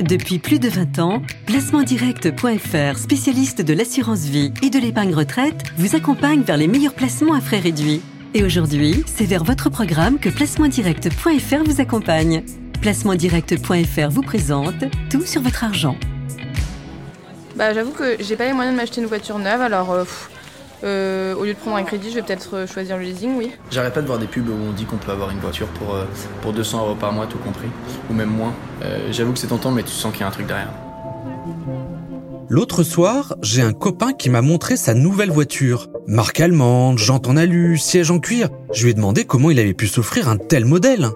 Depuis plus de 20 ans, placementdirect.fr, spécialiste de l'assurance vie et de l'épargne retraite, vous accompagne vers les meilleurs placements à frais réduits. Et aujourd'hui, c'est vers votre programme que placementdirect.fr vous accompagne. Placementdirect.fr vous présente tout sur votre argent. Bah, j'avoue que j'ai pas les moyens de m'acheter une voiture neuve, alors euh, euh, au lieu de prendre un crédit, je vais peut-être euh, choisir le leasing, oui. J'arrête pas de voir des pubs où on dit qu'on peut avoir une voiture pour, euh, pour 200 euros par mois, tout compris, ou même moins. J'avoue que c'est tentant, mais tu sens qu'il y a un truc derrière. L'autre soir, j'ai un copain qui m'a montré sa nouvelle voiture. Marque allemande, jante en alu, siège en cuir. Je lui ai demandé comment il avait pu s'offrir un tel modèle.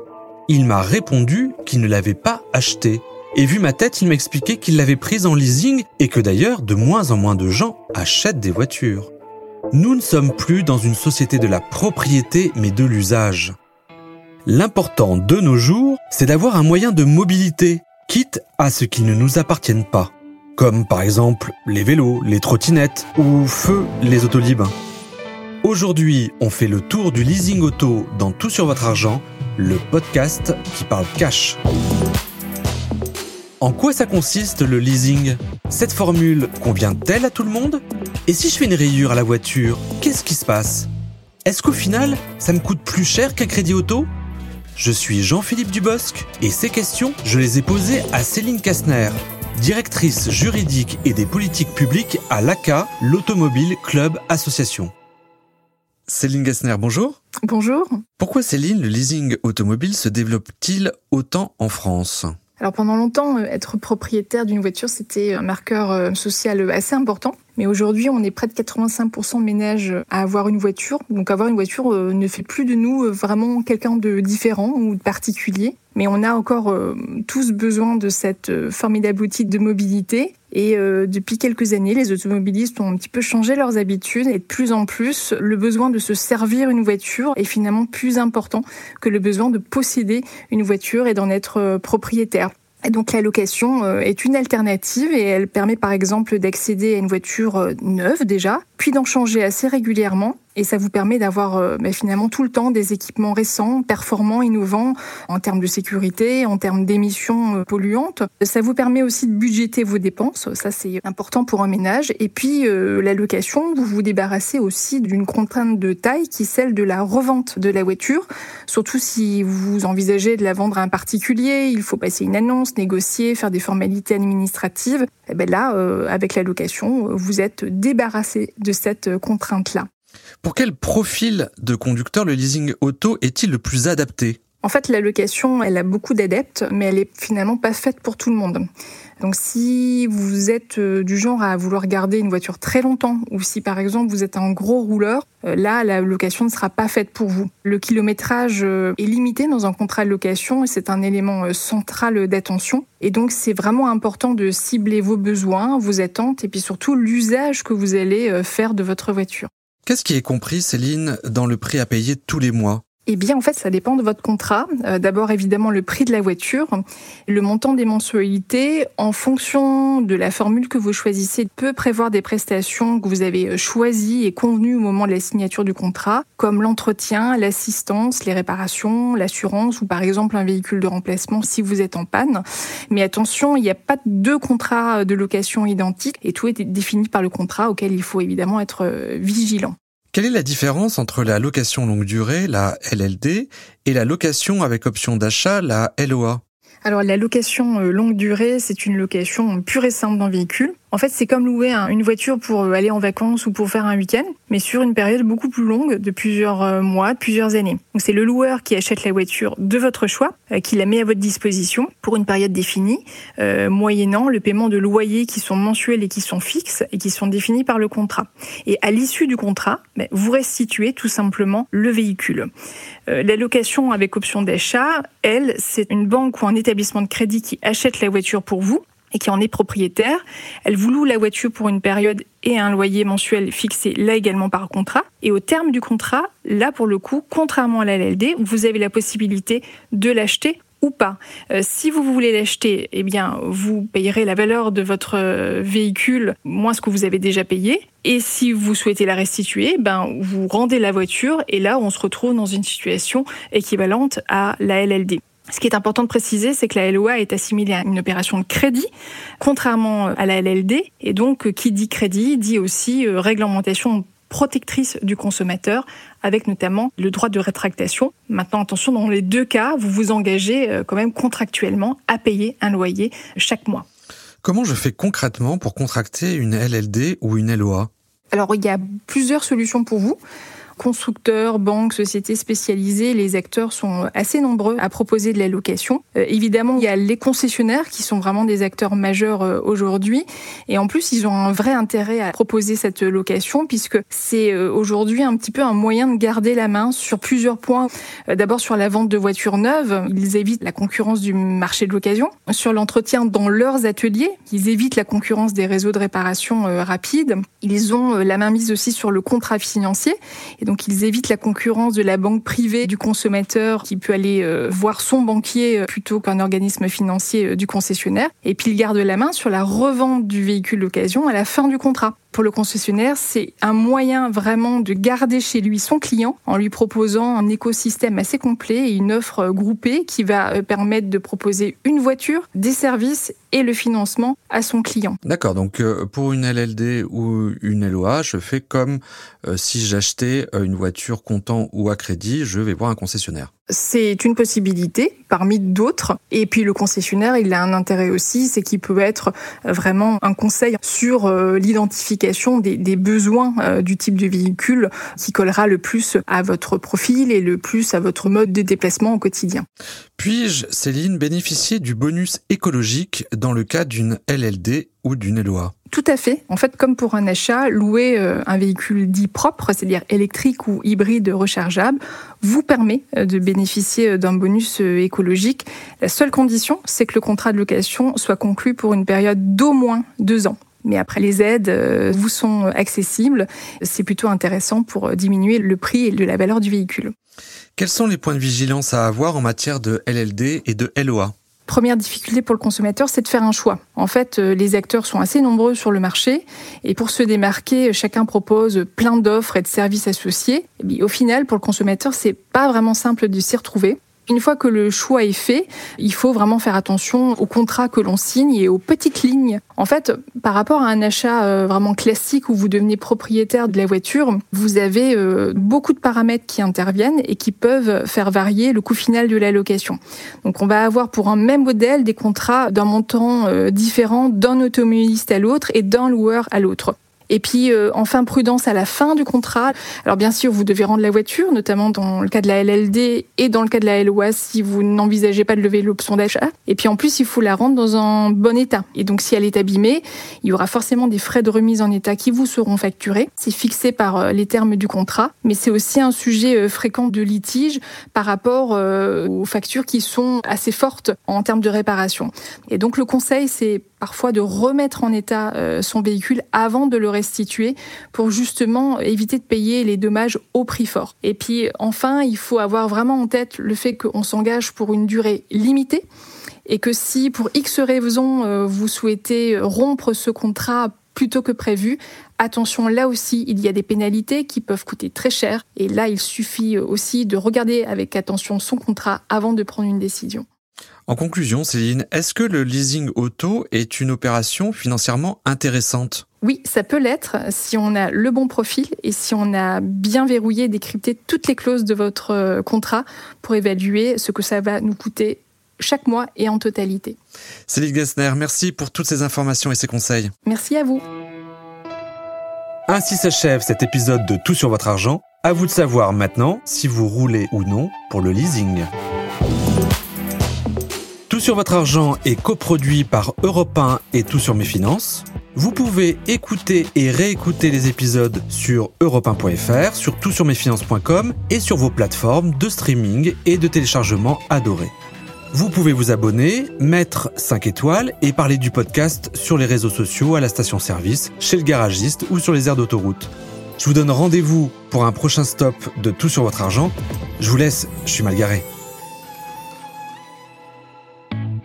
Il m'a répondu qu'il ne l'avait pas acheté. Et vu ma tête, il m'expliquait qu'il l'avait prise en leasing et que d'ailleurs, de moins en moins de gens achètent des voitures. Nous ne sommes plus dans une société de la propriété mais de l'usage. L'important de nos jours, c'est d'avoir un moyen de mobilité, quitte à ce qu'ils ne nous appartiennent pas. Comme par exemple les vélos, les trottinettes ou feu les autolibes. Aujourd'hui, on fait le tour du leasing auto dans Tout sur votre argent, le podcast qui parle cash. En quoi ça consiste le leasing? Cette formule convient-elle à tout le monde? Et si je fais une rayure à la voiture, qu'est-ce qui se passe? Est-ce qu'au final, ça me coûte plus cher qu'un crédit auto? Je suis Jean-Philippe Dubosc et ces questions, je les ai posées à Céline Kastner, directrice juridique et des politiques publiques à l'ACA, l'Automobile Club Association. Céline Gassner, bonjour. Bonjour. Pourquoi Céline, le leasing automobile se développe-t-il autant en France? Alors pendant longtemps, euh, être propriétaire d'une voiture, c'était un marqueur euh, social assez important. Mais aujourd'hui, on est près de 85% de ménages à avoir une voiture. Donc avoir une voiture euh, ne fait plus de nous vraiment quelqu'un de différent ou de particulier. Mais on a encore tous besoin de cette formidable outil de mobilité. Et depuis quelques années, les automobilistes ont un petit peu changé leurs habitudes et de plus en plus, le besoin de se servir une voiture est finalement plus important que le besoin de posséder une voiture et d'en être propriétaire. Donc la location euh, est une alternative et elle permet par exemple d'accéder à une voiture euh, neuve déjà, puis d'en changer assez régulièrement et ça vous permet d'avoir euh, bah, finalement tout le temps des équipements récents, performants, innovants en termes de sécurité, en termes d'émissions euh, polluantes. Ça vous permet aussi de budgéter vos dépenses, ça c'est important pour un ménage. Et puis euh, la location, vous vous débarrassez aussi d'une contrainte de taille qui est celle de la revente de la voiture. Surtout si vous envisagez de la vendre à un particulier, il faut passer une annonce, négocier, faire des formalités administratives. Et eh ben là, avec la location, vous êtes débarrassé de cette contrainte-là. Pour quel profil de conducteur le leasing auto est-il le plus adapté? En fait, la location, elle a beaucoup d'adeptes, mais elle est finalement pas faite pour tout le monde. Donc si vous êtes euh, du genre à vouloir garder une voiture très longtemps, ou si par exemple vous êtes un gros rouleur, euh, là, la location ne sera pas faite pour vous. Le kilométrage euh, est limité dans un contrat de location et c'est un élément central d'attention. Et donc c'est vraiment important de cibler vos besoins, vos attentes et puis surtout l'usage que vous allez faire de votre voiture. Qu'est-ce qui est compris, Céline, dans le prix à payer tous les mois? Eh bien, en fait, ça dépend de votre contrat. Euh, d'abord, évidemment, le prix de la voiture, le montant des mensualités, en fonction de la formule que vous choisissez, peut prévoir des prestations que vous avez euh, choisies et convenues au moment de la signature du contrat, comme l'entretien, l'assistance, les réparations, l'assurance ou par exemple un véhicule de remplacement si vous êtes en panne. Mais attention, il n'y a pas deux contrats de location identiques et tout est défini par le contrat auquel il faut évidemment être euh, vigilant. Quelle est la différence entre la location longue durée, la LLD, et la location avec option d'achat, la LOA alors la location euh, longue durée, c'est une location pure et simple d'un véhicule. En fait, c'est comme louer une voiture pour euh, aller en vacances ou pour faire un week-end, mais sur une période beaucoup plus longue, de plusieurs euh, mois, de plusieurs années. Donc c'est le loueur qui achète la voiture de votre choix, qui la met à votre disposition pour une période définie, moyennant le paiement de loyers qui sont mensuels et qui sont fixes et qui sont définis par le contrat. Et à l'issue du contrat, ben, vous restituez tout simplement le véhicule. la location avec option d'achat, elle, c'est une banque ou un établissement de crédit qui achète la voiture pour vous et qui en est propriétaire. Elle vous loue la voiture pour une période et un loyer mensuel fixé là également par contrat. Et au terme du contrat, là pour le coup, contrairement à la LLD, vous avez la possibilité de l'acheter ou pas. Euh, si vous voulez l'acheter, eh bien, vous payerez la valeur de votre euh, véhicule moins ce que vous avez déjà payé. Et si vous souhaitez la restituer, ben, vous rendez la voiture et là, on se retrouve dans une situation équivalente à la LLD. Ce qui est important de préciser, c'est que la LOA est assimilée à une opération de crédit, contrairement à la LLD. Et donc, qui dit crédit dit aussi euh, réglementation protectrice du consommateur, avec notamment le droit de rétractation. Maintenant, attention, dans les deux cas, vous vous engagez euh, quand même contractuellement à payer un loyer chaque mois. Comment je fais concrètement pour contracter une LLD ou une LOA Alors, il y a plusieurs solutions pour vous constructeurs, banques, sociétés spécialisées, les acteurs sont assez nombreux à proposer de la location. Euh, évidemment, il y a les concessionnaires qui sont vraiment des acteurs majeurs euh, aujourd'hui. Et en plus, ils ont un vrai intérêt à proposer cette location puisque c'est euh, aujourd'hui un petit peu un moyen de garder la main sur plusieurs points. D'abord sur la vente de voitures neuves, ils évitent la concurrence du marché de l'occasion. Sur l'entretien dans leurs ateliers, ils évitent la concurrence des réseaux de réparation rapides. Ils ont la main mise aussi sur le contrat financier donc ils évitent la concurrence de la banque privée du consommateur qui peut aller euh, voir son banquier euh, plutôt qu'un organisme financier euh, du concessionnaire. Et puis ils gardent la main sur la revente du véhicule d'occasion à la fin du contrat pour le concessionnaire, c'est un moyen vraiment de garder chez lui son client en lui proposant un écosystème assez complet et une offre groupée qui va permettre de proposer une voiture, des services et le financement à son client. D'accord, donc pour une LLD ou une LOA, je fais comme si j'achetais une voiture comptant ou à crédit, je vais voir un concessionnaire. C'est une possibilité parmi d'autres. Et puis le concessionnaire, il a un intérêt aussi, c'est qu'il peut être vraiment un conseil sur euh, des, besoins euh, du type de véhicule qui collera le plus à votre profil et le plus à votre mode de déplacement au quotidien. Puis-je, Céline, bénéficier du bonus écologique dans le cas d'une LLD ou d'une LOA tout à fait. En fait, comme pour un achat, louer euh, un véhicule dit propre, c'est-à-dire électrique ou hybride rechargeable, vous permet euh, de bénéficier d'un bonus écologique. La seule condition, c'est que le contrat de location soit conclu pour une période d'au moins deux ans. Mais après, les aides vous sont accessibles. C'est plutôt intéressant pour diminuer le prix et la valeur du véhicule. Quels sont les points de vigilance à avoir en matière de LLD et de LOA Première difficulté pour le consommateur, c'est de faire un choix. En fait, euh, les acteurs sont assez nombreux sur le marché et pour se démarquer, chacun propose plein d'offres et de services associés. Et au final, pour le consommateur, c'est pas vraiment simple de s'y retrouver. Une fois que le choix est fait, il faut vraiment faire attention au contrat que l'on signe et aux petites lignes. En fait, par rapport à un achat euh, vraiment classique où vous devenez propriétaire de la voiture, vous avez euh, beaucoup de paramètres qui interviennent et qui peuvent faire varier le coût final de la location. Donc on va avoir pour un même modèle des contrats d'un montant euh, différent d'un automobiliste à l'autre et d'un loueur à l'autre. Et puis, euh, enfin, prudence à la fin du contrat. Alors, bien sûr, vous devez rendre la voiture, notamment dans le cas de la LLD et dans le cas de la LOA si vous n'envisagez pas de lever l'option d'achat. Et puis, en plus, il faut la rendre dans un bon état. Et donc, si elle est abîmée, il y aura forcément des frais de remise en état qui vous seront facturés. C'est fixé par euh, les termes du contrat, mais c'est aussi un sujet euh, fréquent de litige par rapport aux factures qui sont assez fortes en termes de réparation. Et donc, le conseil, c'est parfois de remettre en état euh, son véhicule avant de le restituer pour justement éviter de payer les dommages au prix fort. Et puis enfin, il faut avoir vraiment en tête le fait qu'on s'engage pour une durée limitée et que si pour X raisons euh, vous souhaitez rompre ce contrat plutôt que prévu, attention, là aussi, il y a des pénalités qui peuvent coûter très cher. Et là, il suffit aussi de regarder avec attention son contrat avant de prendre une décision. En conclusion, Céline, est-ce que le leasing auto est une opération financièrement intéressante? Oui, ça peut l'être si on a le bon profil et si on a bien verrouillé et décrypté toutes les clauses de votre euh, contrat pour évaluer ce que ça va nous coûter chaque mois et en totalité. Céline Gessner, merci pour toutes ces informations et ces conseils. Merci à vous. Ainsi s'achève cet épisode de Tout sur votre argent. À vous de savoir maintenant si vous roulez ou non pour le leasing. Sur votre argent est coproduit par Europe 1 et Tout sur mes finances. Vous pouvez écouter et réécouter les épisodes sur europe1.fr, sur toutsurmesfinances.com et sur vos plateformes de streaming et de téléchargement adorées. Vous pouvez vous abonner, mettre 5 étoiles et parler du podcast sur les réseaux sociaux, à la station-service, chez le garagiste ou sur les aires d'autoroute. Je vous donne rendez-vous pour un prochain stop de Tout sur votre argent. Je vous laisse, je suis mal garé.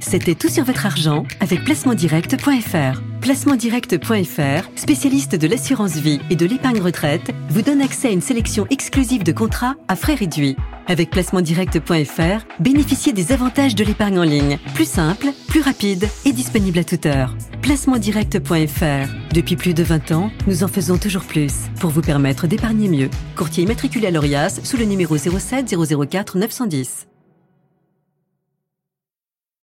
C'était tout sur votre argent avec placementdirect.fr. Placementdirect.fr, spécialiste de l'assurance vie et de l'épargne retraite, vous donne accès à une sélection exclusive de contrats à frais réduits. Avec placementdirect.fr, bénéficiez des avantages de l'épargne en ligne. Plus simple, plus rapide et disponible à toute heure. Placementdirect.fr. Depuis plus de 20 ans, nous en faisons toujours plus pour vous permettre d'épargner mieux. Courtier immatriculé à l'ORIAS sous le numéro 07 004 910.